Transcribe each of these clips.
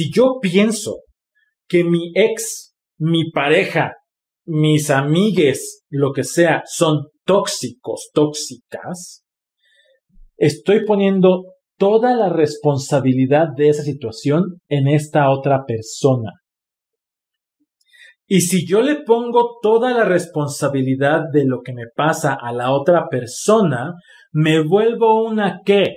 si yo pienso que mi ex, mi pareja, mis amigues, lo que sea, son tóxicos, tóxicas, estoy poniendo toda la responsabilidad de esa situación en esta otra persona. Y si yo le pongo toda la responsabilidad de lo que me pasa a la otra persona, me vuelvo una qué?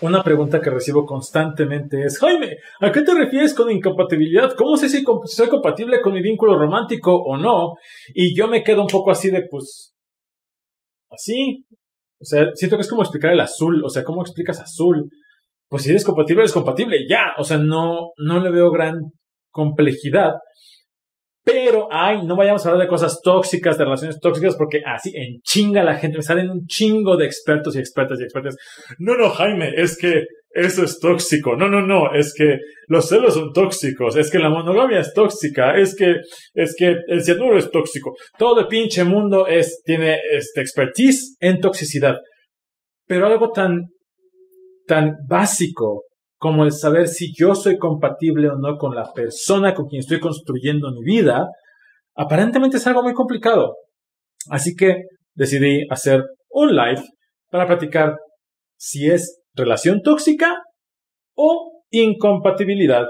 Una pregunta que recibo constantemente es, Jaime, ¿a qué te refieres con incompatibilidad? ¿Cómo sé si soy compatible con mi vínculo romántico o no? Y yo me quedo un poco así de, pues, así. O sea, siento que es como explicar el azul. O sea, ¿cómo explicas azul? Pues si eres compatible, eres compatible, ya. O sea, no, no le veo gran complejidad. Pero, ay, no vayamos a hablar de cosas tóxicas, de relaciones tóxicas, porque así en chinga la gente me salen un chingo de expertos y expertas y expertas. No, no, Jaime, es que eso es tóxico. No, no, no, es que los celos son tóxicos, es que la monogamia es tóxica, es que, es que el cianuro es tóxico. Todo el pinche mundo es, tiene este expertise en toxicidad. Pero algo tan, tan básico como el saber si yo soy compatible o no con la persona con quien estoy construyendo mi vida, aparentemente es algo muy complicado. Así que decidí hacer un live para platicar si es relación tóxica o incompatibilidad.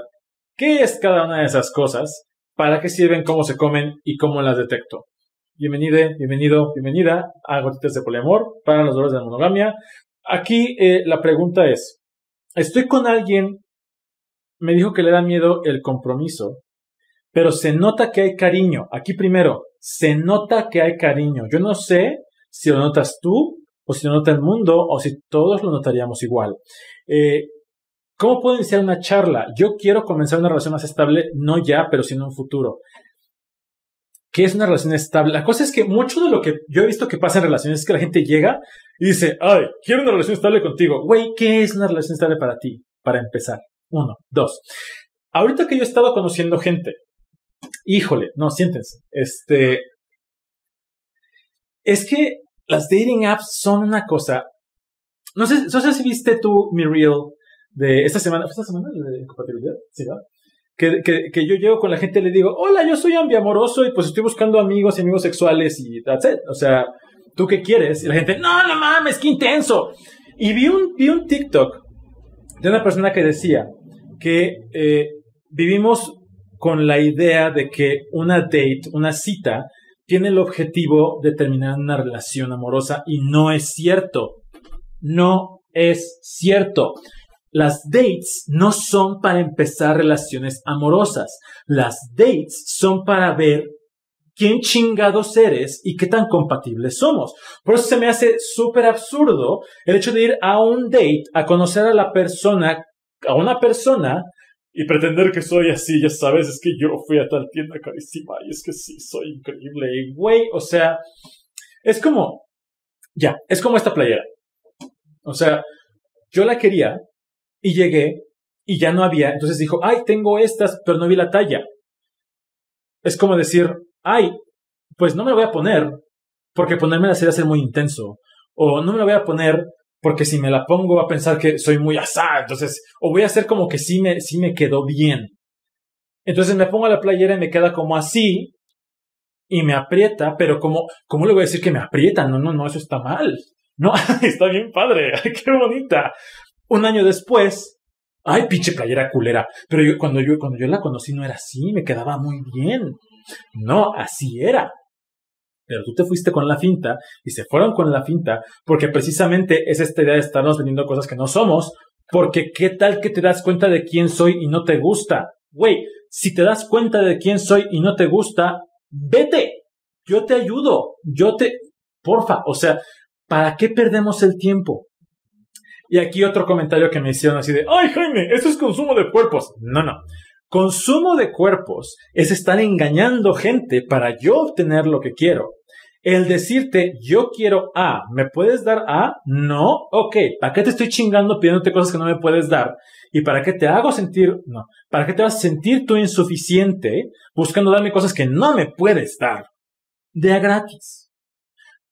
¿Qué es cada una de esas cosas? ¿Para qué sirven? ¿Cómo se comen? ¿Y cómo las detecto? Bienvenido, bienvenido, bienvenida a Gotitas de Poliamor para los dolores de la monogamia. Aquí eh, la pregunta es, estoy con alguien, me dijo que le da miedo el compromiso, pero se nota que hay cariño. Aquí primero, se nota que hay cariño. Yo no sé si lo notas tú o si lo nota el mundo o si todos lo notaríamos igual. Eh, ¿Cómo puedo iniciar una charla? Yo quiero comenzar una relación más estable, no ya, pero sí en un futuro. ¿Qué es una relación estable? La cosa es que mucho de lo que yo he visto que pasa en relaciones es que la gente llega y dice, ay, quiero una relación estable contigo. Güey, ¿qué es una relación estable para ti? Para empezar. Uno. Dos. Ahorita que yo he estado conociendo gente, híjole, no, siéntense. Este. Es que las dating apps son una cosa. No sé, no sé si viste tú mi reel de esta semana. ¿Fue esta semana de compatibilidad? Sí, ¿verdad? Que, yo llego con la gente y le digo, hola, yo soy ambiamoroso y pues estoy buscando amigos y amigos sexuales y that's it. O sea, ¿tú qué quieres? Y la gente, no, no mames, qué intenso. Y vi un, vi un TikTok de una persona que decía que eh, vivimos con la idea de que una date, una cita, tiene el objetivo de terminar una relación amorosa y no es cierto. No es cierto. Las dates no son para empezar relaciones amorosas. Las dates son para ver quién chingados eres y qué tan compatibles somos. Por eso se me hace súper absurdo el hecho de ir a un date a conocer a la persona, a una persona y pretender que soy así, ya sabes, es que yo fui a tal tienda carísima y es que sí, soy increíble. Y güey, o sea, es como, ya, es como esta playera. O sea, yo la quería, y llegué y ya no había. Entonces dijo, ay, tengo estas, pero no vi la talla. Es como decir, ay, pues no me la voy a poner porque ponérmela sería ser muy intenso. O no me la voy a poner porque si me la pongo va a pensar que soy muy asá. Entonces, o voy a hacer como que sí me, sí me quedó bien. Entonces me pongo la playera y me queda como así y me aprieta, pero como, ¿cómo le voy a decir que me aprieta? No, no, no, eso está mal. No, está bien padre, qué bonita un año después, ay, pinche playera culera. Pero yo, cuando yo, cuando yo la conocí no era así, me quedaba muy bien. No, así era. Pero tú te fuiste con la finta y se fueron con la finta porque precisamente es esta idea de estarnos vendiendo cosas que no somos. Porque qué tal que te das cuenta de quién soy y no te gusta. Güey, si te das cuenta de quién soy y no te gusta, vete. yo te ayudo, yo te, porfa, o sea, ¿para qué perdemos el tiempo? Y aquí otro comentario que me hicieron así de, ay Jaime, eso es consumo de cuerpos. No, no. Consumo de cuerpos es estar engañando gente para yo obtener lo que quiero. El decirte, yo quiero A, ¿me puedes dar A? No, ok, ¿para qué te estoy chingando pidiéndote cosas que no me puedes dar? ¿Y para qué te hago sentir, no, para qué te vas a sentir tú insuficiente buscando darme cosas que no me puedes dar? De a gratis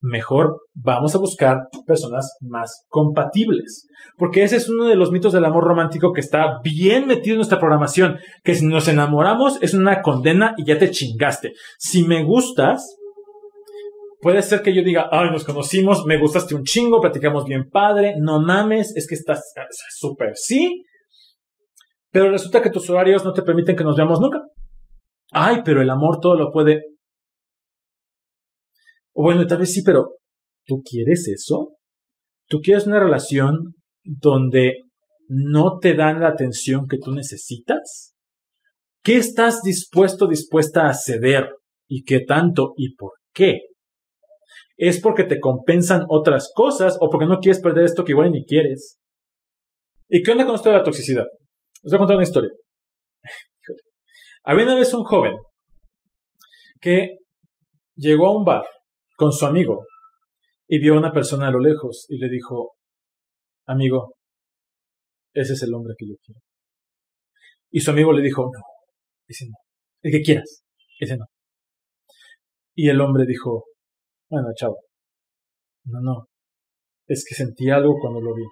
mejor vamos a buscar personas más compatibles. Porque ese es uno de los mitos del amor romántico que está bien metido en nuestra programación, que si nos enamoramos es una condena y ya te chingaste. Si me gustas, puede ser que yo diga, ay, nos conocimos, me gustaste un chingo, platicamos bien padre, no mames, es que estás súper sí, pero resulta que tus horarios no te permiten que nos veamos nunca. Ay, pero el amor todo lo puede. O bueno, tal vez sí, pero ¿tú quieres eso? ¿Tú quieres una relación donde no te dan la atención que tú necesitas? ¿Qué estás dispuesto, dispuesta a ceder? ¿Y qué tanto? ¿Y por qué? ¿Es porque te compensan otras cosas o porque no quieres perder esto que igual ni quieres? ¿Y qué onda con esto de la toxicidad? Les voy a contar una historia. Había una vez un joven que llegó a un bar con su amigo y vio a una persona a lo lejos y le dijo, amigo, ese es el hombre que yo quiero. Y su amigo le dijo, no, ese no, el que quieras, ese no. Y el hombre dijo, bueno, chao, no, no, es que sentí algo cuando lo vi.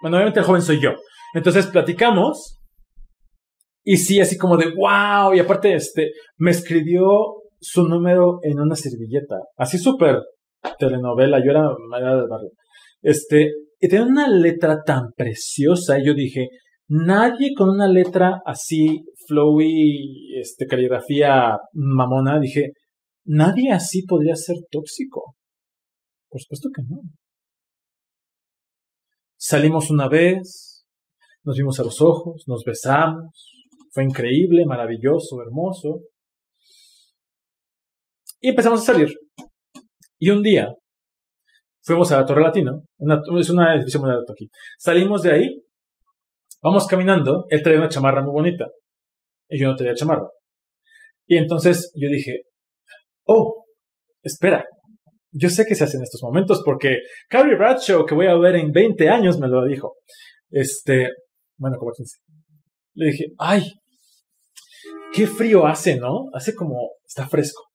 Bueno, obviamente el joven soy yo. Entonces platicamos y sí, así como de wow. Y aparte, este, me escribió su número en una servilleta. Así súper telenovela. Yo era María del Barrio. Este, y tenía una letra tan preciosa. Y yo dije, nadie con una letra así, flowy, este, caligrafía mamona, dije, nadie así podría ser tóxico. Por supuesto que no. Salimos una vez, nos vimos a los ojos, nos besamos, fue increíble, maravilloso, hermoso. Y empezamos a salir. Y un día fuimos a la Torre Latino, es una edificio muy alto aquí. Salimos de ahí, vamos caminando, él traía una chamarra muy bonita y yo no tenía chamarra. Y entonces yo dije, oh, espera, yo sé que se hace en estos momentos porque Carrie Bradshaw, que voy a ver en 20 años, me lo dijo. Este, bueno, como 15. Le dije, ay, qué frío hace, ¿no? Hace como, está fresco.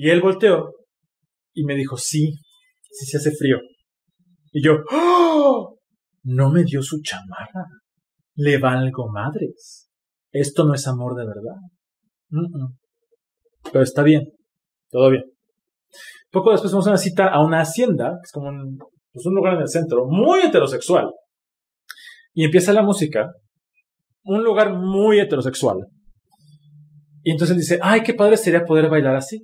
Y él volteó y me dijo, sí, sí se hace frío. Y yo, ¡Oh! no me dio su chamarra. Le valgo madres. Esto no es amor de verdad. Pero está bien, todo bien. Poco después fuimos a una cita a una hacienda, que es como un, pues un lugar en el centro, muy heterosexual. Y empieza la música, un lugar muy heterosexual. Y entonces dice, ay, qué padre sería poder bailar así.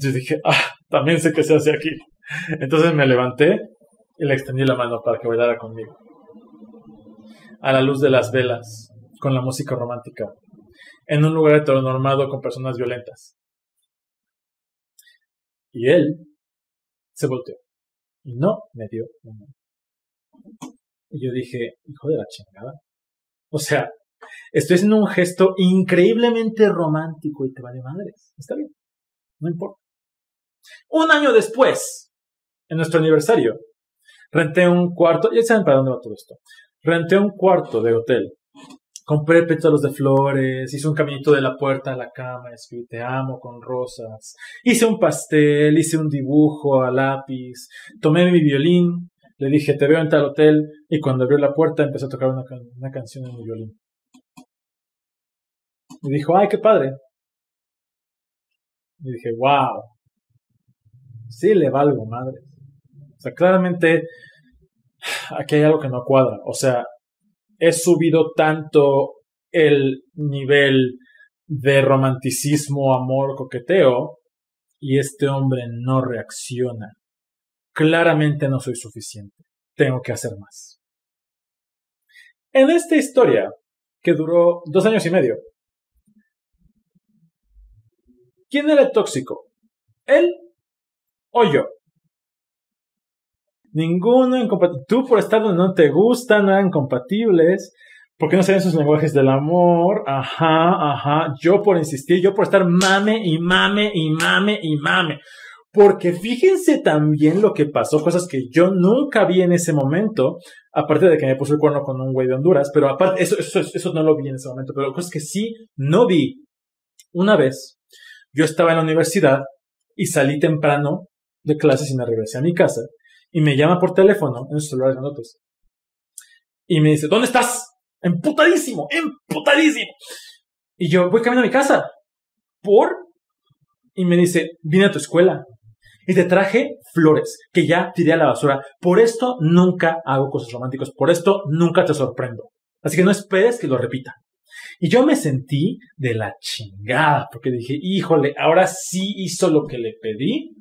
Entonces dije, ah, también sé que se hace aquí. Entonces me levanté y le extendí la mano para que bailara conmigo. A la luz de las velas, con la música romántica, en un lugar heteronormado con personas violentas. Y él se volteó y no me dio una Y yo dije, hijo de la chingada. O sea, estoy haciendo un gesto increíblemente romántico y te vale madres. Está bien, no importa. Un año después, en nuestro aniversario, renté un cuarto, ya saben para dónde va todo esto. Renté un cuarto de hotel Compré pétalos de flores, hice un caminito de la puerta a la cama, escribí te amo con rosas. Hice un pastel, hice un dibujo a lápiz, tomé mi violín, le dije te veo en tal hotel y cuando abrió la puerta empecé a tocar una, una canción en mi violín. Y dijo, ay, qué padre. Y dije, wow. Sí le valgo, madre. O sea, claramente aquí hay algo que no cuadra. O sea, he subido tanto el nivel de romanticismo, amor, coqueteo, y este hombre no reacciona. Claramente no soy suficiente. Tengo que hacer más. En esta historia, que duró dos años y medio, ¿Quién era el tóxico? ¿Él o yo? Ninguno incompatible. Tú por estar donde no te gustan, no eran compatibles. ¿Por qué no saben sus lenguajes del amor? Ajá, ajá. Yo por insistir, yo por estar mame y mame y mame y mame. Porque fíjense también lo que pasó, cosas que yo nunca vi en ese momento, aparte de que me puso el cuerno con un güey de Honduras, pero aparte, eso, eso, eso no lo vi en ese momento, pero cosas que sí no vi. Una vez, yo estaba en la universidad y salí temprano de clases y me regresé a mi casa y me llama por teléfono en su celular de notas. Y me dice, ¿dónde estás? Emputadísimo, emputadísimo. Y yo voy camino a mi casa. ¿Por? Y me dice, vine a tu escuela y te traje flores que ya tiré a la basura. Por esto nunca hago cosas románticas. Por esto nunca te sorprendo. Así que no esperes que lo repita. Y yo me sentí de la chingada porque dije, híjole, ahora sí hizo lo que le pedí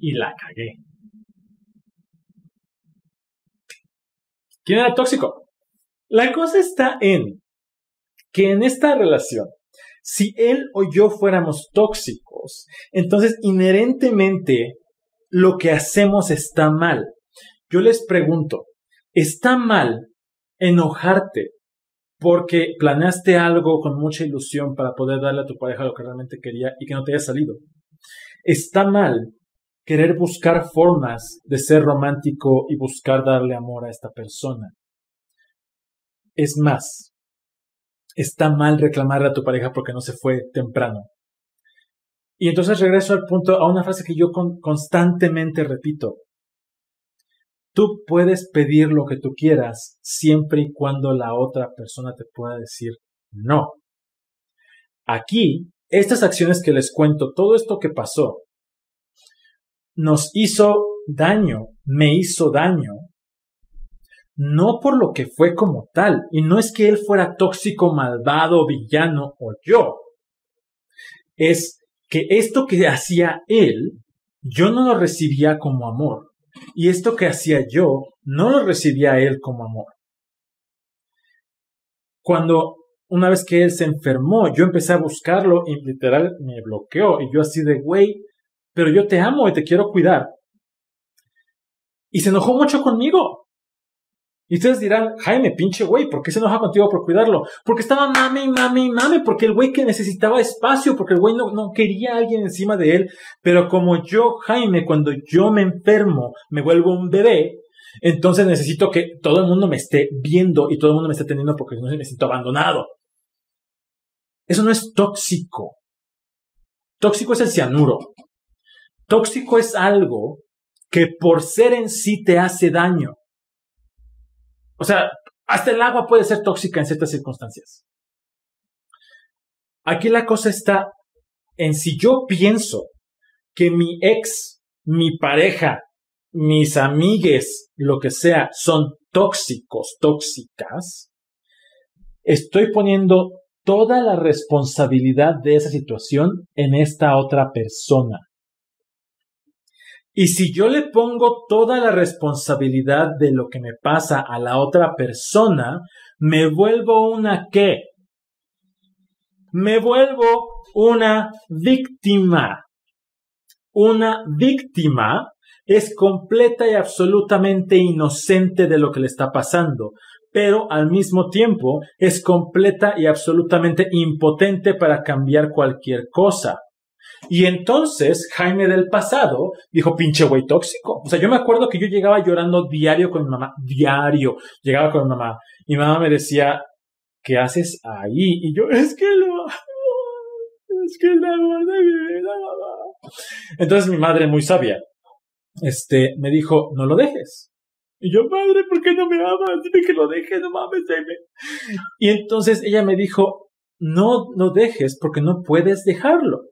y la cagué. ¿Quién era tóxico? La cosa está en que en esta relación, si él o yo fuéramos tóxicos, entonces inherentemente lo que hacemos está mal. Yo les pregunto, ¿está mal enojarte porque planeaste algo con mucha ilusión para poder darle a tu pareja lo que realmente quería y que no te haya salido? ¿Está mal querer buscar formas de ser romántico y buscar darle amor a esta persona. Es más, está mal reclamarle a tu pareja porque no se fue temprano. Y entonces regreso al punto, a una frase que yo constantemente repito. Tú puedes pedir lo que tú quieras siempre y cuando la otra persona te pueda decir no. Aquí, estas acciones que les cuento, todo esto que pasó, nos hizo daño, me hizo daño, no por lo que fue como tal, y no es que él fuera tóxico, malvado, villano o yo, es que esto que hacía él, yo no lo recibía como amor, y esto que hacía yo, no lo recibía él como amor. Cuando una vez que él se enfermó, yo empecé a buscarlo y literal me bloqueó, y yo así de, güey, pero yo te amo y te quiero cuidar. Y se enojó mucho conmigo. Y ustedes dirán, Jaime, pinche güey, ¿por qué se enoja contigo por cuidarlo? Porque estaba mame mame mame, porque el güey que necesitaba espacio, porque el güey no, no quería a alguien encima de él. Pero como yo, Jaime, cuando yo me enfermo, me vuelvo un bebé, entonces necesito que todo el mundo me esté viendo y todo el mundo me esté teniendo porque no me siento abandonado. Eso no es tóxico. Tóxico es el cianuro. Tóxico es algo que por ser en sí te hace daño. O sea, hasta el agua puede ser tóxica en ciertas circunstancias. Aquí la cosa está en si yo pienso que mi ex, mi pareja, mis amigues, lo que sea, son tóxicos, tóxicas, estoy poniendo toda la responsabilidad de esa situación en esta otra persona. Y si yo le pongo toda la responsabilidad de lo que me pasa a la otra persona, me vuelvo una qué? Me vuelvo una víctima. Una víctima es completa y absolutamente inocente de lo que le está pasando, pero al mismo tiempo es completa y absolutamente impotente para cambiar cualquier cosa. Y entonces Jaime del pasado dijo, pinche güey tóxico. O sea, yo me acuerdo que yo llegaba llorando diario con mi mamá, diario. Llegaba con mi mamá. Y mi mamá me decía, ¿qué haces ahí? Y yo, es que lo es que mi vida, mamá. Entonces mi madre, muy sabia, este, me dijo, no lo dejes. Y yo, madre, ¿por qué no me amas? Dime que lo dejes, no mames, dime. Y entonces ella me dijo, no lo dejes porque no puedes dejarlo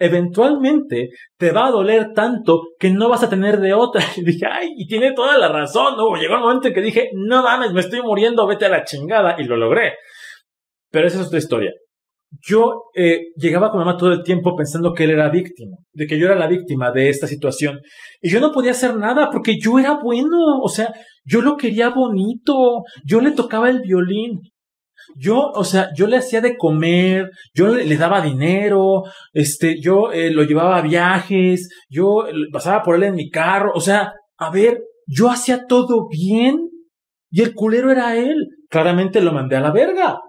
eventualmente te va a doler tanto que no vas a tener de otra. Y dije, ay, y tiene toda la razón. No, llegó el momento en que dije, no mames, me estoy muriendo, vete a la chingada. Y lo logré. Pero esa es otra historia. Yo eh, llegaba con mamá todo el tiempo pensando que él era víctima, de que yo era la víctima de esta situación. Y yo no podía hacer nada porque yo era bueno. O sea, yo lo quería bonito. Yo le tocaba el violín. Yo, o sea, yo le hacía de comer, yo le, daba dinero, este, yo eh, lo llevaba a viajes, yo pasaba por él en mi carro, o sea, a ver, yo hacía todo bien y el culero era él. Claramente lo mandé a la verga.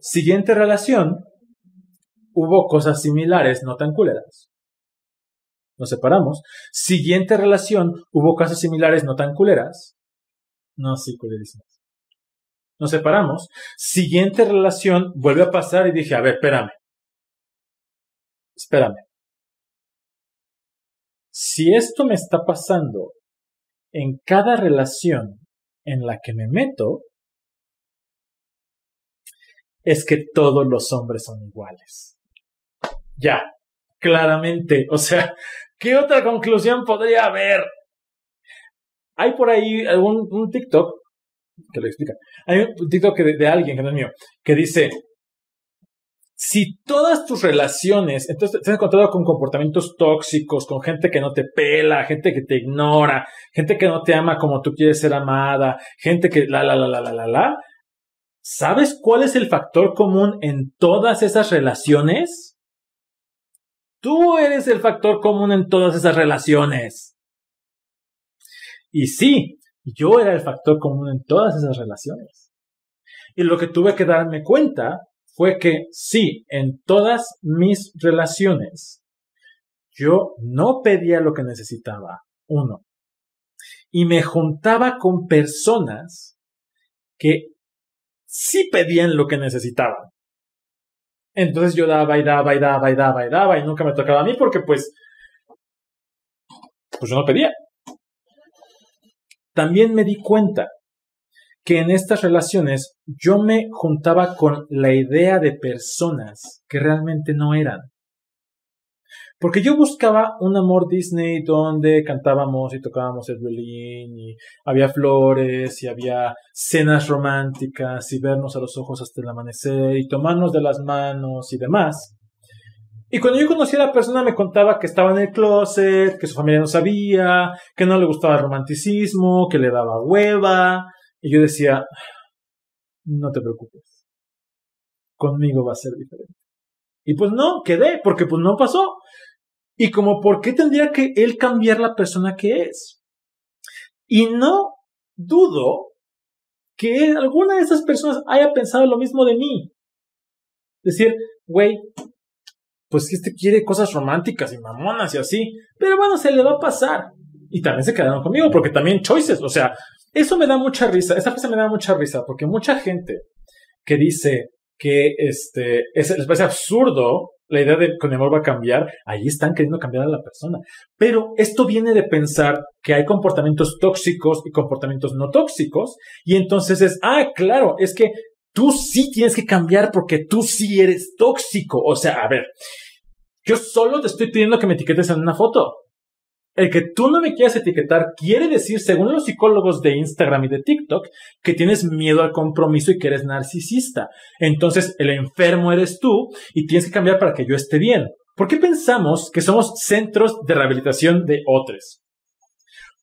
Siguiente relación, hubo cosas similares, no tan culeras. Nos separamos. Siguiente relación, hubo cosas similares, no tan culeras. No, sí, culerísimas. Nos separamos. Siguiente relación, vuelve a pasar y dije, a ver, espérame. Espérame. Si esto me está pasando en cada relación en la que me meto, es que todos los hombres son iguales. Ya, claramente. O sea, ¿qué otra conclusión podría haber? Hay por ahí algún un TikTok que lo explica. Hay un TikTok de, de alguien que no es mío, que dice, si todas tus relaciones, entonces te has encontrado con comportamientos tóxicos, con gente que no te pela, gente que te ignora, gente que no te ama como tú quieres ser amada, gente que la, la, la, la, la, la, la, ¿sabes cuál es el factor común en todas esas relaciones? Tú eres el factor común en todas esas relaciones. Y sí, yo era el factor común en todas esas relaciones. Y lo que tuve que darme cuenta fue que sí, en todas mis relaciones, yo no pedía lo que necesitaba, uno, y me juntaba con personas que sí pedían lo que necesitaban. Entonces yo daba y daba y daba y daba y daba y nunca me tocaba a mí porque pues, pues yo no pedía. También me di cuenta que en estas relaciones yo me juntaba con la idea de personas que realmente no eran. Porque yo buscaba un amor Disney donde cantábamos y tocábamos el violín y había flores y había cenas románticas y vernos a los ojos hasta el amanecer y tomarnos de las manos y demás. Y cuando yo conocí a la persona me contaba que estaba en el closet, que su familia no sabía, que no le gustaba el romanticismo, que le daba hueva, y yo decía, no te preocupes, conmigo va a ser diferente. Y pues no, quedé, porque pues no pasó. Y como, ¿por qué tendría que él cambiar la persona que es? Y no dudo que alguna de esas personas haya pensado lo mismo de mí. Decir, güey, pues este quiere cosas románticas y mamonas y así. Pero bueno, se le va a pasar. Y también se quedaron conmigo, porque también choices, o sea, eso me da mucha risa, esa frase me da mucha risa, porque mucha gente que dice que este, es, les parece absurdo la idea de que mi amor va a cambiar, ahí están queriendo cambiar a la persona. Pero esto viene de pensar que hay comportamientos tóxicos y comportamientos no tóxicos, y entonces es, ah, claro, es que tú sí tienes que cambiar porque tú sí eres tóxico. O sea, a ver, yo solo te estoy pidiendo que me etiquetes en una foto. El que tú no me quieras etiquetar quiere decir, según los psicólogos de Instagram y de TikTok, que tienes miedo al compromiso y que eres narcisista. Entonces, el enfermo eres tú y tienes que cambiar para que yo esté bien. ¿Por qué pensamos que somos centros de rehabilitación de otros?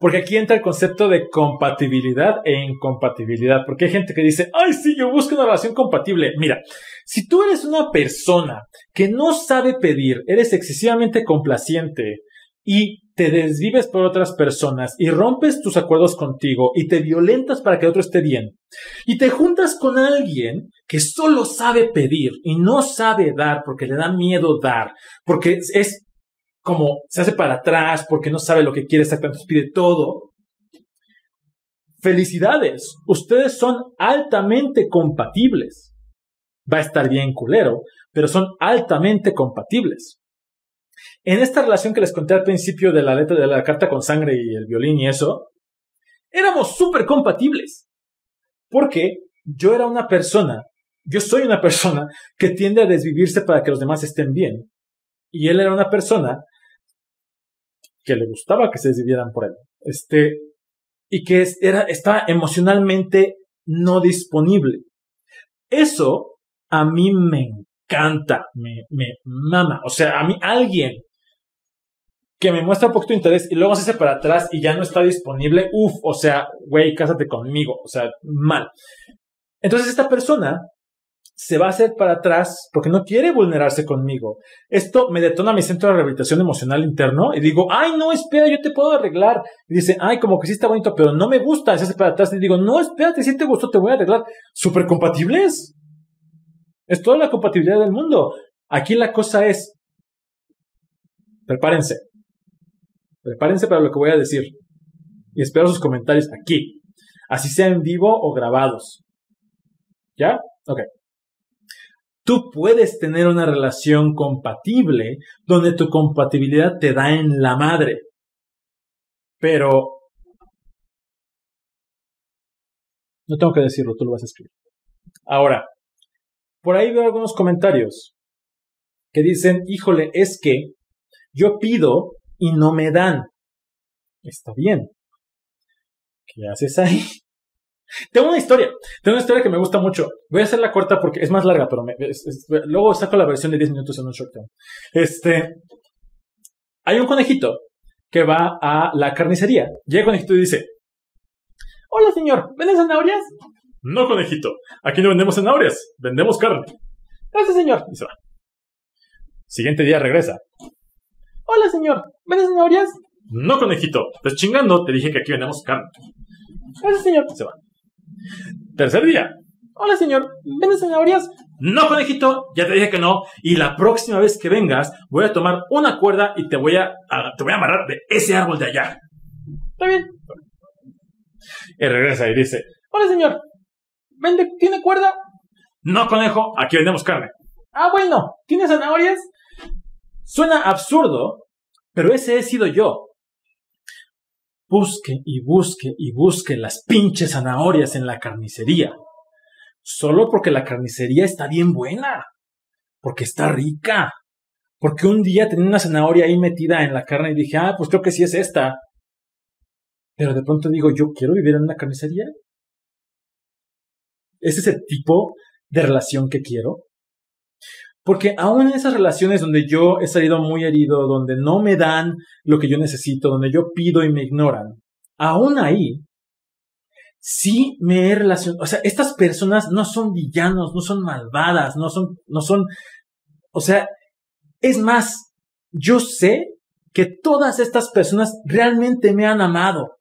Porque aquí entra el concepto de compatibilidad e incompatibilidad. Porque hay gente que dice, ay, sí, yo busco una relación compatible. Mira, si tú eres una persona que no sabe pedir, eres excesivamente complaciente y te desvives por otras personas y rompes tus acuerdos contigo y te violentas para que otro esté bien y te juntas con alguien que solo sabe pedir y no sabe dar porque le da miedo dar, porque es como se hace para atrás, porque no sabe lo que quiere exactamente, pide todo. Felicidades, ustedes son altamente compatibles. Va a estar bien culero, pero son altamente compatibles. En esta relación que les conté al principio de la letra de la carta con sangre y el violín y eso, éramos súper compatibles. Porque yo era una persona, yo soy una persona que tiende a desvivirse para que los demás estén bien. Y él era una persona que le gustaba que se desvivieran por él. Este, y que era, estaba emocionalmente no disponible. Eso a mí me encanta, me, me mama. O sea, a mí alguien que me muestra un poquito de interés y luego se hace para atrás y ya no está disponible, uff, o sea, güey, cásate conmigo, o sea, mal. Entonces esta persona se va a hacer para atrás porque no quiere vulnerarse conmigo. Esto me detona mi centro de rehabilitación emocional interno y digo, ay, no, espera, yo te puedo arreglar. Y dice, ay, como que sí está bonito, pero no me gusta, se hace para atrás. Y digo, no, espérate, si te gustó, te voy a arreglar. ¿Súper compatibles? Es toda la compatibilidad del mundo. Aquí la cosa es, prepárense. Prepárense para lo que voy a decir. Y espero sus comentarios aquí. Así sea en vivo o grabados. ¿Ya? Ok. Tú puedes tener una relación compatible donde tu compatibilidad te da en la madre. Pero... No tengo que decirlo, tú lo vas a escribir. Ahora, por ahí veo algunos comentarios que dicen, híjole, es que yo pido y no me dan. Está bien. ¿Qué haces ahí? Tengo una historia, tengo una historia que me gusta mucho. Voy a hacerla corta porque es más larga, pero luego saco la versión de 10 minutos en un short term. Este, hay un conejito que va a la carnicería. Llega el conejito y dice, hola señor, ¿venden zanahorias? No, conejito, aquí no vendemos zanahorias, vendemos carne. Gracias señor. Y se va. Siguiente día regresa. Hola señor, ¿venden zanahorias? No, conejito, pues chingando, te dije que aquí vendemos carne. Gracias señor. Y se va. Tercer día. Hola, señor. ¿Vendes zanahorias? No, conejito, ya te dije que no. Y la próxima vez que vengas, voy a tomar una cuerda y te voy a, te voy a amarrar de ese árbol de allá. Está bien. Y regresa y dice, hola, señor. ¿Vende, ¿Tiene cuerda? No, conejo, aquí vendemos carne. Ah, bueno, ¿tiene zanahorias? Suena absurdo, pero ese he sido yo busque y busque y busque las pinches zanahorias en la carnicería. Solo porque la carnicería está bien buena. Porque está rica. Porque un día tenía una zanahoria ahí metida en la carne y dije, ah, pues creo que sí es esta. Pero de pronto digo, yo quiero vivir en una carnicería. ¿Ese es el tipo de relación que quiero? Porque aún en esas relaciones donde yo he salido muy herido, donde no me dan lo que yo necesito, donde yo pido y me ignoran, aún ahí, sí me he relacionado, o sea, estas personas no son villanos, no son malvadas, no son, no son, o sea, es más, yo sé que todas estas personas realmente me han amado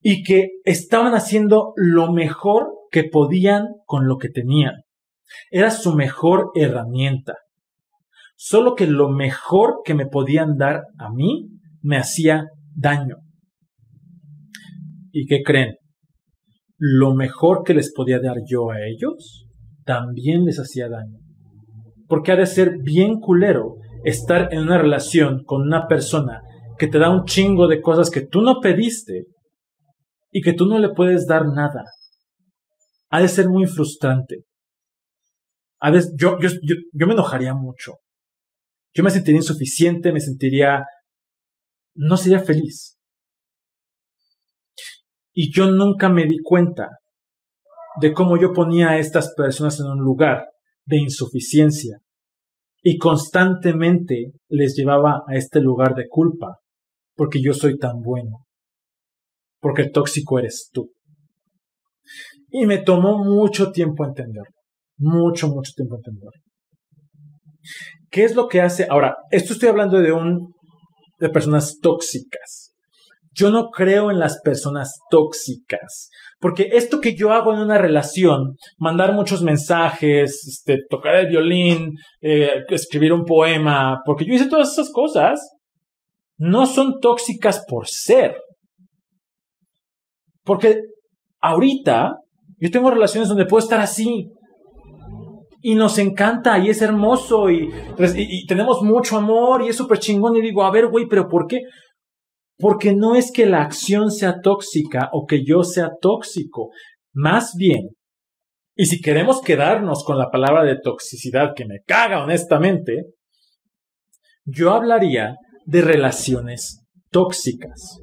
y que estaban haciendo lo mejor que podían con lo que tenían. Era su mejor herramienta. Solo que lo mejor que me podían dar a mí me hacía daño. ¿Y qué creen? Lo mejor que les podía dar yo a ellos también les hacía daño. Porque ha de ser bien culero estar en una relación con una persona que te da un chingo de cosas que tú no pediste y que tú no le puedes dar nada. Ha de ser muy frustrante. A veces yo, yo, yo, me enojaría mucho. Yo me sentiría insuficiente, me sentiría... no sería feliz. Y yo nunca me di cuenta de cómo yo ponía a estas personas en un lugar de insuficiencia y constantemente les llevaba a este lugar de culpa porque yo soy tan bueno, porque el tóxico eres tú. Y me tomó mucho tiempo entenderlo mucho, mucho tiempo entender. ¿Qué es lo que hace? Ahora, esto estoy hablando de un de personas tóxicas. Yo no creo en las personas tóxicas, porque esto que yo hago en una relación, mandar muchos mensajes, este, tocar el violín, eh, escribir un poema, porque yo hice todas esas cosas, no son tóxicas por ser. Porque ahorita yo tengo relaciones donde puedo estar así, y nos encanta y es hermoso y, tenemos mucho amor y es súper chingón y digo, a ver, güey, pero ¿por qué? Porque no es que la acción sea tóxica o que yo sea tóxico, más bien, y si queremos quedarnos con la palabra de toxicidad que me caga honestamente, yo hablaría de relaciones tóxicas.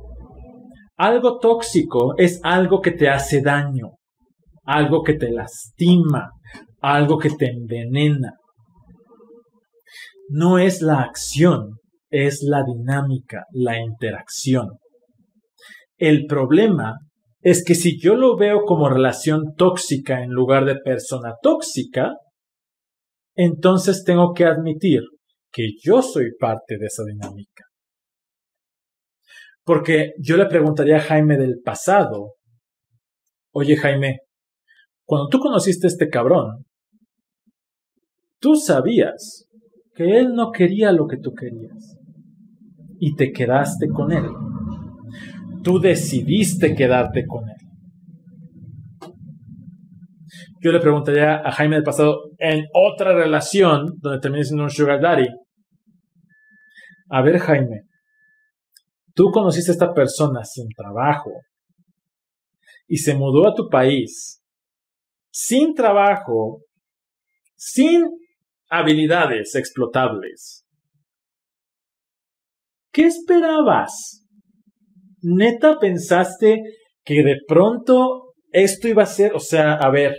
Algo tóxico es algo que te hace daño, algo que te lastima, algo que te envenena. No es la acción, es la dinámica, la interacción. El problema es que si yo lo veo como relación tóxica en lugar de persona tóxica, entonces tengo que admitir que yo soy parte de esa dinámica. Porque yo le preguntaría a Jaime del pasado, oye Jaime, cuando tú conociste a este cabrón, tú sabías que él no quería lo que tú querías y te quedaste con él. Tú decidiste quedarte con él. Yo le preguntaría a Jaime del pasado en otra relación donde terminé siendo un sugar daddy. A ver, Jaime, tú conociste a esta persona sin trabajo y se mudó a tu país sin trabajo, sin habilidades explotables. ¿Qué esperabas? ¿Neta pensaste que de pronto esto iba a ser, o sea, a ver,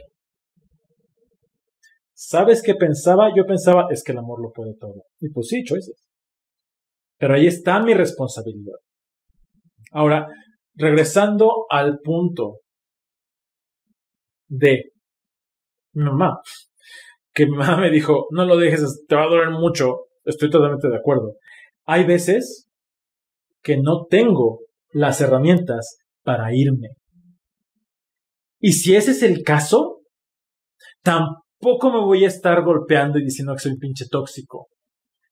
¿sabes qué pensaba? Yo pensaba, es que el amor lo puede todo. Y pues sí, choices. Pero ahí está mi responsabilidad. Ahora, regresando al punto de mi mamá, que mi mamá me dijo, no lo dejes, te va a doler mucho, estoy totalmente de acuerdo. Hay veces que no tengo las herramientas para irme. Y si ese es el caso, tampoco me voy a estar golpeando y diciendo que soy pinche tóxico.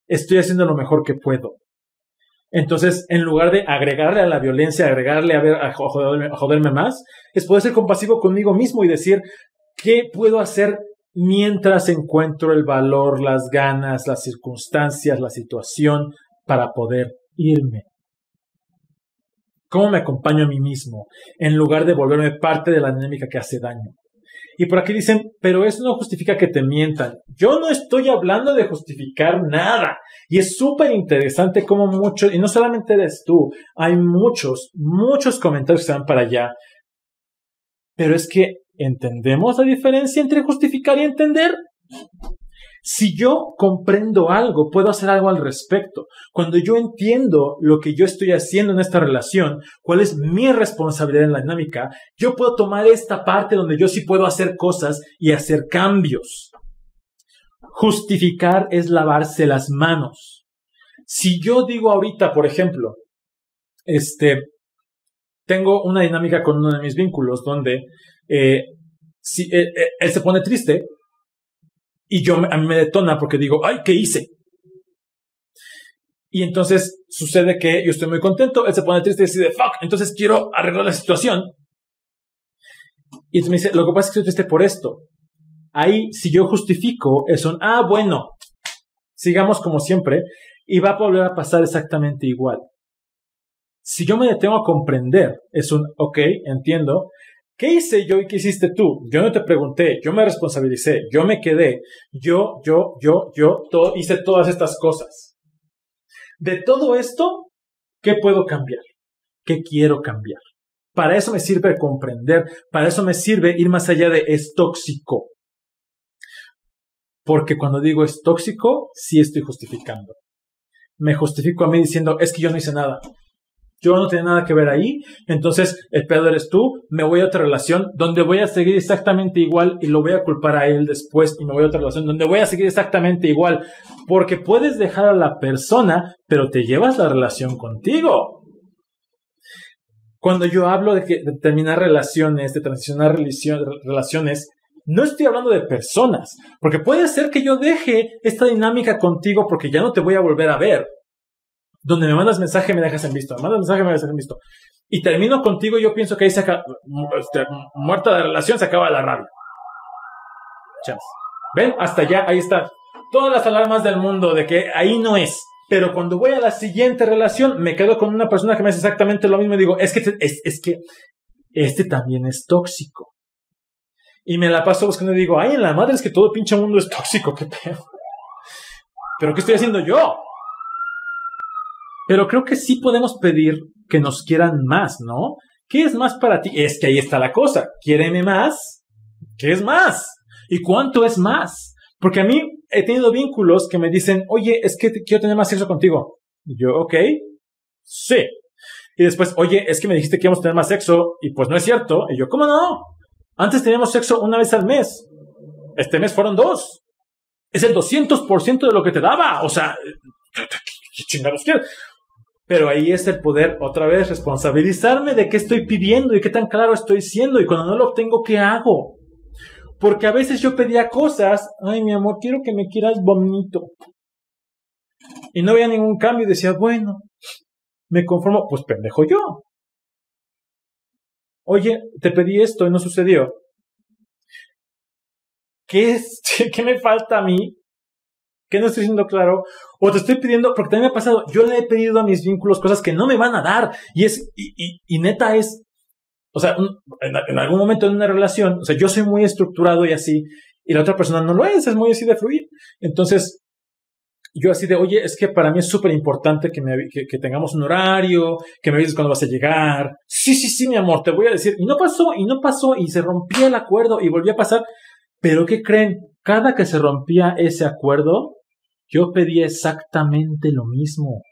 Estoy haciendo lo mejor que puedo. Entonces, en lugar de agregarle a la violencia, agregarle a, ver, a joderme más, es poder ser compasivo conmigo mismo y decir, ¿qué puedo hacer mientras encuentro el valor, las ganas, las circunstancias, la situación para poder irme? ¿Cómo me acompaño a mí mismo en lugar de volverme parte de la dinámica que hace daño? Y por aquí dicen, pero eso no justifica que te mientan. Yo no estoy hablando de justificar nada. Y es súper interesante como muchos, y no solamente eres tú, hay muchos, muchos comentarios que van para allá. Pero es que, ¿entendemos la diferencia entre justificar y entender? Si yo comprendo algo, puedo hacer algo al respecto. Cuando yo entiendo lo que yo estoy haciendo en esta relación, cuál es mi responsabilidad en la dinámica, yo puedo tomar esta parte donde yo sí puedo hacer cosas y hacer cambios. Justificar es lavarse las manos. Si yo digo ahorita, por ejemplo, este, tengo una dinámica con uno de mis vínculos donde eh, si eh, eh, él se pone triste, y yo a mí me detona porque digo, ay, ¿qué hice? Y entonces sucede que yo estoy muy contento, él se pone triste y dice, fuck, entonces quiero arreglar la situación. Y entonces me dice, lo que pasa es que estoy triste por esto. Ahí, si yo justifico, es un, ah, bueno, sigamos como siempre, y va a volver a pasar exactamente igual. Si yo me detengo a comprender, es un, ok, entiendo, ¿Qué hice yo y qué hiciste tú? Yo no te pregunté, yo me responsabilicé, yo me quedé, yo, yo, yo, yo hice todas estas cosas. De todo esto, ¿qué puedo cambiar? ¿Qué quiero cambiar? Para eso me sirve comprender, para eso me sirve ir más allá de es tóxico. Porque cuando digo es tóxico, sí estoy justificando. Me justifico a mí diciendo, es que yo no hice nada. Yo no tenía nada que ver ahí. Entonces, el pedo eres tú. Me voy a otra relación donde voy a seguir exactamente igual y lo voy a culpar a él después y me voy a otra relación donde voy a seguir exactamente igual. Porque puedes dejar a la persona, pero te llevas la relación contigo. Cuando yo hablo de, de terminar relaciones, de transicionar relaciones, no estoy hablando de personas, porque puede ser que yo deje esta dinámica contigo porque ya no te voy a volver a ver donde me mandas mensaje me dejas en visto, me mandas mensaje me dejas en visto. Y termino contigo yo pienso que ahí se acaba, este, muerta de relación se acaba la rabia. Chance. ¿Ven? Hasta allá, ahí está. Todas las alarmas del mundo de que ahí no es. Pero cuando voy a la siguiente relación, me quedo con una persona que me hace exactamente lo mismo y digo, es que, es, es que este también es tóxico. Y me la paso buscando y digo, ay, en la madre es que todo pinche mundo es tóxico, qué pedo. Pero ¿qué estoy haciendo yo? Pero creo que sí podemos pedir que nos quieran más, ¿no? ¿Qué es más para ti? Es que ahí está la cosa. ¿Quiéreme más? ¿Qué es más? ¿Y cuánto es más? Porque a mí he tenido vínculos que me dicen, oye, es que quiero tener más sexo contigo. Y yo, ok, sí. Y después, oye, es que me dijiste que íbamos a tener más sexo y pues no es cierto. Y yo, ¿cómo no? Antes teníamos sexo una vez al mes. Este mes fueron dos. Es el 200% de lo que te daba. O sea, ¿qué chingados quieres? Pero ahí es el poder, otra vez, responsabilizarme de qué estoy pidiendo y qué tan claro estoy siendo. Y cuando no lo obtengo, ¿qué hago? Porque a veces yo pedía cosas, ay mi amor, quiero que me quieras bonito. Y no veía ningún cambio y decía, bueno, me conformo, pues pendejo yo. Oye, te pedí esto y no sucedió. ¿Qué, es, ¿Qué me falta a mí? ¿Qué no estoy siendo claro? O te estoy pidiendo, porque también me ha pasado, yo le he pedido a mis vínculos cosas que no me van a dar. Y es, y, neta es, o sea, en, algún momento en una relación, o sea, yo soy muy estructurado y así, y la otra persona no lo es, es muy así de fluir. Entonces, yo así de, oye, es que para mí es súper importante que, que, tengamos un horario, que me avises cuándo vas a llegar. Sí, sí, sí, mi amor, te voy a decir. Y no pasó, y no pasó, y se rompía el acuerdo, y volvió a pasar. Pero ¿qué creen? Cada que se rompía ese acuerdo, yo pedía exactamente lo mismo.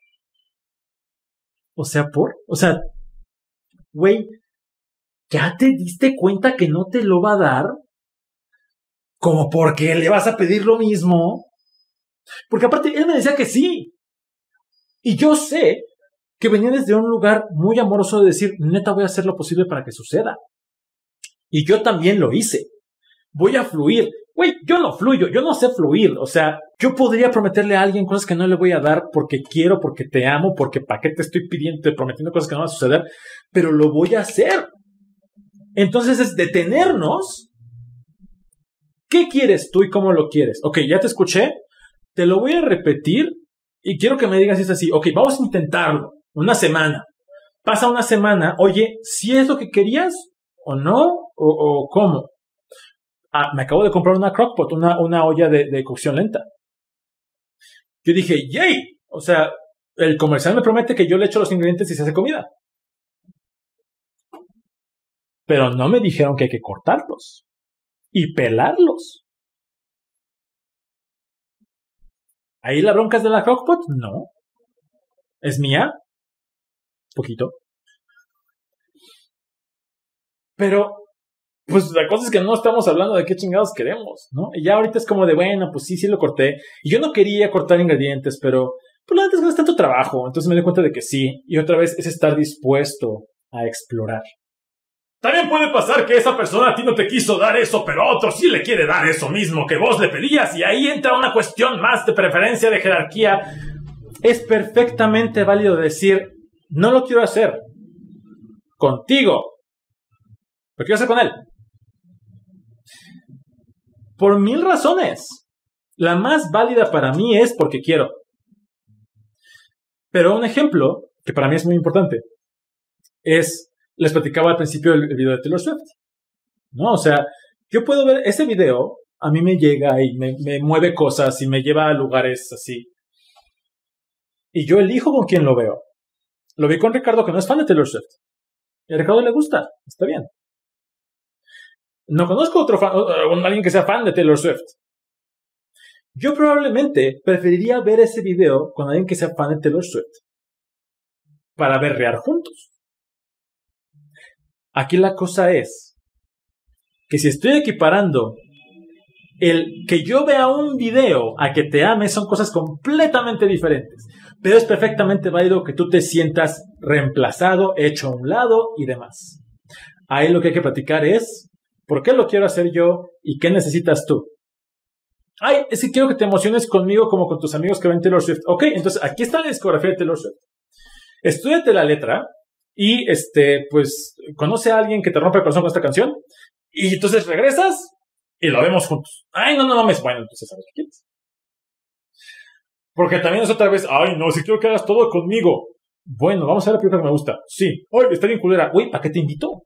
O sea, por, o sea, güey, ¿ya te diste cuenta que no te lo va a dar? Como porque le vas a pedir lo mismo. Porque aparte, él me decía que sí. Y yo sé que venía desde un lugar muy amoroso de decir, neta, voy a hacer lo posible para que suceda. Y yo también lo hice. Voy a fluir. Güey, yo no fluyo, yo no sé fluir. O sea, yo podría prometerle a alguien cosas que no le voy a dar porque quiero, porque te amo, porque para qué te estoy pidiendo, prometiendo cosas que no van a suceder, pero lo voy a hacer. Entonces es detenernos. ¿Qué quieres tú y cómo lo quieres? Ok, ya te escuché, te lo voy a repetir y quiero que me digas si es así. Ok, vamos a intentarlo. Una semana. Pasa una semana. Oye, si es lo que querías o no, o, o cómo. Ah, me acabo de comprar una crockpot, una, olla de, cocción lenta. Yo dije, ¡yay! O sea, el comercial me promete que yo le echo los ingredientes y se hace comida. Pero no me dijeron que hay que cortarlos y pelarlos. ¿Ahí la bronca es de la crockpot? No. ¿Es mía? Poquito. Pero pues la cosa es que no estamos hablando de qué chingados queremos, ¿no? Y ya ahorita es como de, bueno, pues sí, sí lo corté. Y yo no quería cortar ingredientes, pero pues la verdad es que no es tanto trabajo. Entonces me di cuenta de que sí. Y otra vez es estar dispuesto a explorar. También puede pasar que esa persona a ti no te quiso dar eso, pero otro sí le quiere dar eso mismo que vos le pedías. Y ahí entra una cuestión más de preferencia, de jerarquía. Es perfectamente válido decir, no lo quiero hacer. Contigo. Lo quiero hacer con él por mil razones. La más válida para mí es porque quiero. Pero un ejemplo, que para mí es muy importante, es, les platicaba al principio del video de Taylor Swift. ¿No? O sea, yo puedo ver ese video, a mí me llega y me, me mueve cosas y me lleva a lugares así. Y yo elijo con quién lo veo. Lo vi con Ricardo, que no es fan de Taylor Swift. Y a Ricardo le gusta, está bien. No conozco otro fan, alguien que sea fan de Taylor Swift. Yo probablemente preferiría ver ese video con alguien que sea fan de Taylor Swift para berrear juntos. Aquí la cosa es que si estoy equiparando el que yo vea un video a que te ame son cosas completamente diferentes. Pero es perfectamente válido que tú te sientas reemplazado, hecho a un lado y demás. Ahí lo que hay que platicar es ¿Por qué lo quiero hacer yo? ¿Y qué necesitas tú? Ay, es que quiero que te emociones conmigo como con tus amigos que ven Taylor Swift. Ok, entonces aquí está la discografía de Taylor Swift. Estudiate la letra y, este, pues, conoce a alguien que te rompe el corazón con esta canción y entonces regresas y lo vemos juntos. Ay, no, no mames. Bueno, entonces sabes qué quieres. Porque también es otra vez, ay, no, si quiero que hagas todo conmigo. Bueno, vamos a ver la película que me gusta. Sí. Oye, está bien culera. Uy, ¿para qué te invito?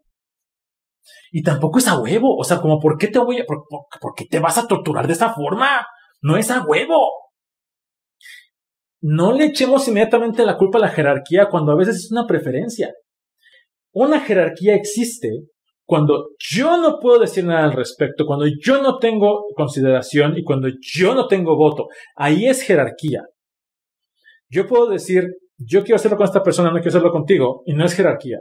Y tampoco es a huevo. O sea, como, ¿por qué te voy a, por, qué te vas a torturar de esa forma? No es a huevo. No le echemos inmediatamente la culpa a la jerarquía cuando a veces es una preferencia. Una jerarquía existe cuando yo no puedo decir nada al respecto, cuando yo no tengo consideración y cuando yo no tengo voto. Ahí es jerarquía. Yo puedo decir, yo quiero hacerlo con esta persona, no quiero hacerlo contigo, y no es jerarquía.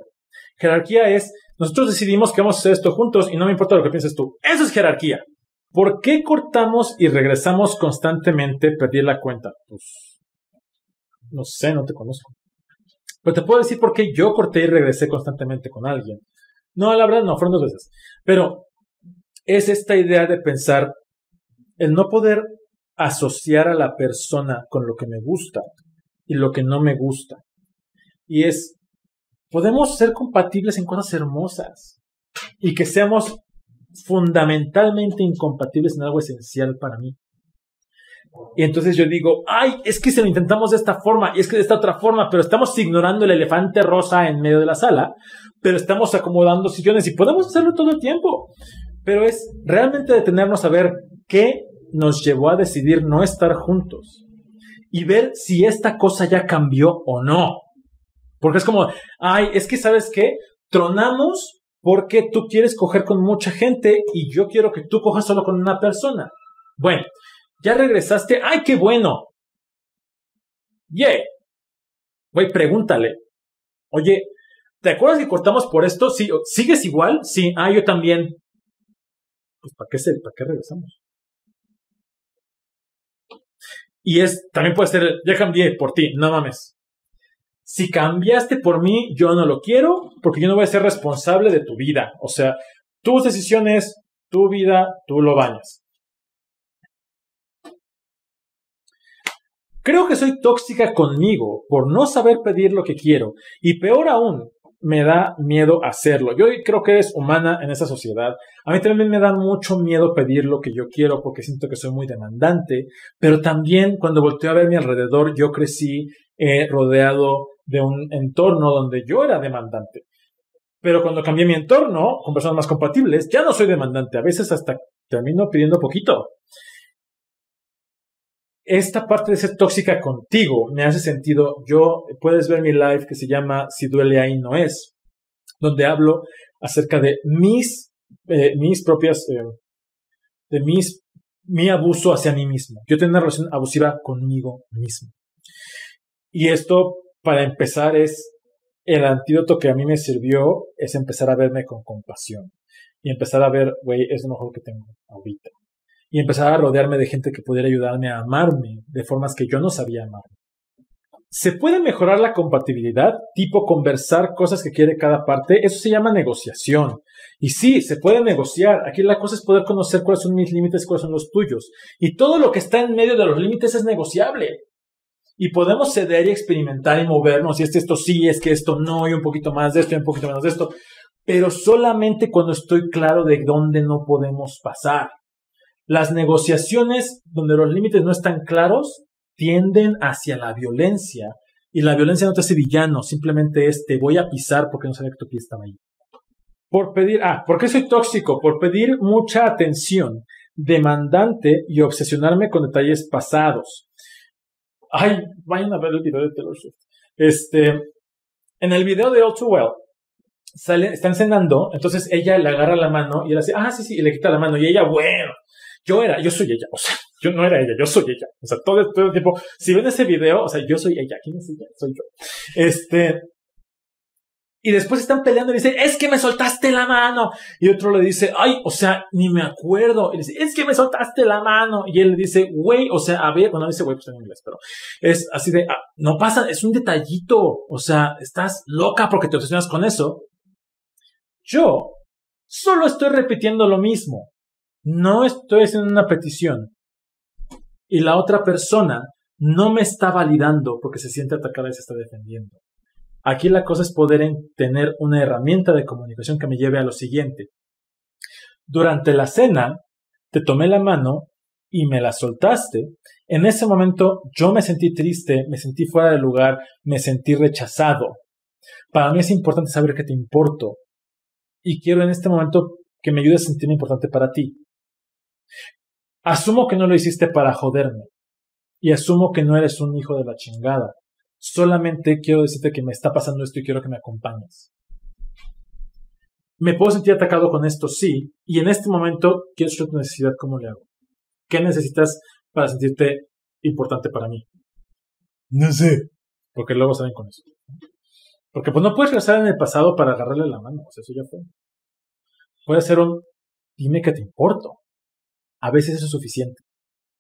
Jerarquía es, nosotros decidimos que vamos a hacer esto juntos y no me importa lo que pienses tú. Eso es jerarquía. ¿Por qué cortamos y regresamos constantemente? Perdí la cuenta. Pues, no sé, no te conozco. Pero te puedo decir por qué yo corté y regresé constantemente con alguien. No, la verdad no, fueron dos veces. Pero es esta idea de pensar el no poder asociar a la persona con lo que me gusta y lo que no me gusta. Y es, podemos ser compatibles en cosas hermosas y que seamos fundamentalmente incompatibles en algo esencial para mí. Y entonces yo digo, ay, es que se lo intentamos de esta forma y es que de esta otra forma, pero estamos ignorando el elefante rosa en medio de la sala, pero estamos acomodando sillones y podemos hacerlo todo el tiempo. Pero es realmente detenernos a ver qué nos llevó a decidir no estar juntos y ver si esta cosa ya cambió o no. Porque es como, ay, es que sabes qué, tronamos porque tú quieres coger con mucha gente y yo quiero que tú cojas solo con una persona. Bueno, ya regresaste, ay, qué bueno. Yeah. Güey, pregúntale. Oye, ¿te acuerdas que cortamos por esto? Sí, ¿sigues igual? Sí, ah, yo también. Pues, ¿para qué, ¿para qué regresamos? Y es, también puede ser, ya cambié por ti, no mames. Si cambiaste por mí, yo no lo quiero porque yo no voy a ser responsable de tu vida. O sea, tus decisiones, tu vida, tú lo bañas. Creo que soy tóxica conmigo por no saber pedir lo que quiero y peor aún, me da miedo hacerlo. Yo creo que eres humana en esa sociedad. A mí también me da mucho miedo pedir lo que yo quiero porque siento que soy muy demandante, pero también cuando volteo a ver mi alrededor, yo crecí eh, rodeado de un entorno donde yo era demandante. Pero cuando cambié mi entorno con personas más compatibles, ya no soy demandante. A veces hasta termino pidiendo poquito esta parte de ser tóxica contigo me hace sentido. Yo, puedes ver mi live que se llama Si duele ahí no es, donde hablo acerca de mis, eh, mis propias, eh, de mis, mi abuso hacia mí mismo. Yo tengo una relación abusiva conmigo mismo. Y esto, para empezar, es el antídoto que a mí me sirvió, es empezar a verme con compasión. Y empezar a ver, güey, es lo mejor que tengo ahorita y empezar a rodearme de gente que pudiera ayudarme a amarme de formas que yo no sabía amar. ¿Se puede mejorar la compatibilidad? Tipo conversar cosas que quiere cada parte. Eso se llama negociación. Y sí, se puede negociar. Aquí la cosa es poder conocer cuáles son mis límites, cuáles son los tuyos. Y todo lo que está en medio de los límites es negociable. Y podemos ceder y experimentar y movernos. Y es que esto sí, es que esto no, y un poquito más de esto y un poquito menos de esto. Pero solamente cuando estoy claro de dónde no podemos pasar. Las negociaciones donde los límites no están claros tienden hacia la violencia y la violencia no te hace villano, simplemente es te voy a pisar porque no sabía que tu pie estaba ahí. Por pedir, ah, ¿por qué soy tóxico? Por pedir mucha atención, demandante y obsesionarme con detalles pasados. Ay, vayan a ver el video de Taylor Swift. Este, en el video de All Too Well, sale, están cenando, entonces ella le agarra la mano y él hace, ah, sí, sí, y le quita la mano y ella, bueno, yo era, yo soy ella, o sea, yo no era ella, yo soy ella. O sea, todo, todo el tiempo, si ven ese video, o sea, yo soy ella, ¿quién es ella? Soy yo. Este, y después están peleando y dice, es que me soltaste la mano. Y otro le dice, ay, o sea, ni me acuerdo. Y dice, es que me soltaste la mano. Y él le dice, güey, o sea, a ver, bueno, dice güey, pues en inglés, pero es así de, ah, no pasa, es un detallito. O sea, estás loca porque te obsesionas con eso. Yo solo estoy repitiendo lo mismo no estoy haciendo una petición y la otra persona no me está validando porque se siente atacada y se está defendiendo. Aquí la cosa es poder tener una herramienta de comunicación que me lleve a lo siguiente. Durante la cena, te tomé la mano y me la soltaste. En ese momento yo me sentí triste, me sentí fuera de lugar, me sentí rechazado. Para mí es importante saber que te importo. Y quiero en este momento que me ayudes a sentirme importante para ti. Asumo que no lo hiciste para joderme. Y asumo que no eres un hijo de la chingada. Solamente quiero decirte que me está pasando esto y quiero que me acompañes. Me puedo sentir atacado con esto, sí. Y en este momento quiero saber tu necesidad, ¿cómo le hago? ¿Qué necesitas para sentirte importante para mí? No sé. Porque luego salen con eso. Porque pues no puedes regresar en el pasado para agarrarle la mano. O sea, eso ya fue. Puede ser un dime que te importo. A veces eso es suficiente.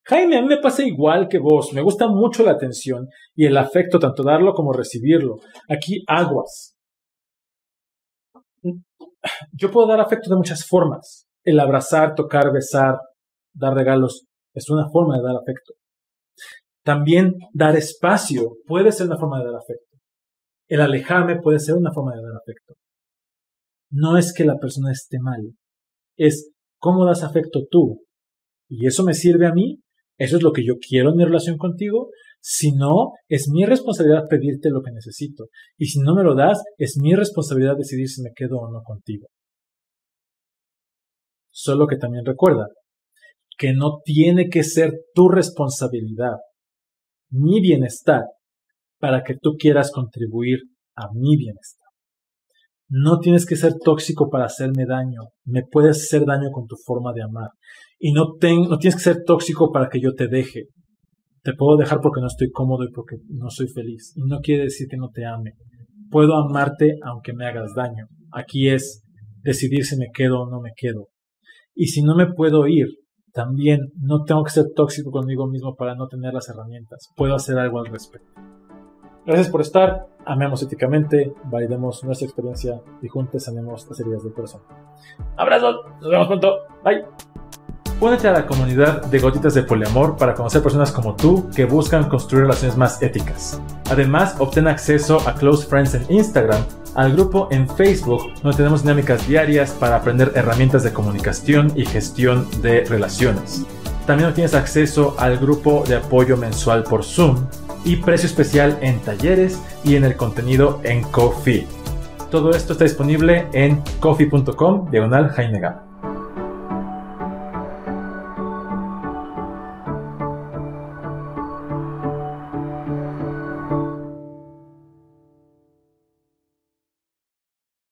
Jaime, a mí me pasa igual que vos. Me gusta mucho la atención y el afecto, tanto darlo como recibirlo. Aquí aguas. Yo puedo dar afecto de muchas formas. El abrazar, tocar, besar, dar regalos es una forma de dar afecto. También dar espacio puede ser una forma de dar afecto. El alejarme puede ser una forma de dar afecto. No es que la persona esté mal, es cómo das afecto tú. Y eso me sirve a mí, eso es lo que yo quiero en mi relación contigo. Si no, es mi responsabilidad pedirte lo que necesito. Y si no me lo das, es mi responsabilidad decidir si me quedo o no contigo. Solo que también recuerda que no tiene que ser tu responsabilidad mi bienestar para que tú quieras contribuir a mi bienestar. No tienes que ser tóxico para hacerme daño. Me puedes hacer daño con tu forma de amar. Y no, no tienes que ser tóxico para que yo te deje. Te puedo dejar porque no estoy cómodo y porque no soy feliz. Y no quiere decir que no te ame. Puedo amarte aunque me hagas daño. Aquí es decidir si me quedo o no me quedo. Y si no me puedo ir, también no tengo que ser tóxico conmigo mismo para no tener las herramientas. Puedo hacer algo al respecto. Gracias por estar. Amemos éticamente, validemos nuestra experiencia y juntos sanemos las heridas del corazón. Abrazos, nos vemos pronto. Bye. Únete a la comunidad de Gotitas de Poliamor para conocer personas como tú que buscan construir relaciones más éticas. Además, obtén acceso a Close Friends en Instagram, al grupo en Facebook, donde tenemos dinámicas diarias para aprender herramientas de comunicación y gestión de relaciones. También obtienes acceso al grupo de apoyo mensual por Zoom y precio especial en talleres y en el contenido en Coffee. Todo esto está disponible en coffee.com diagonal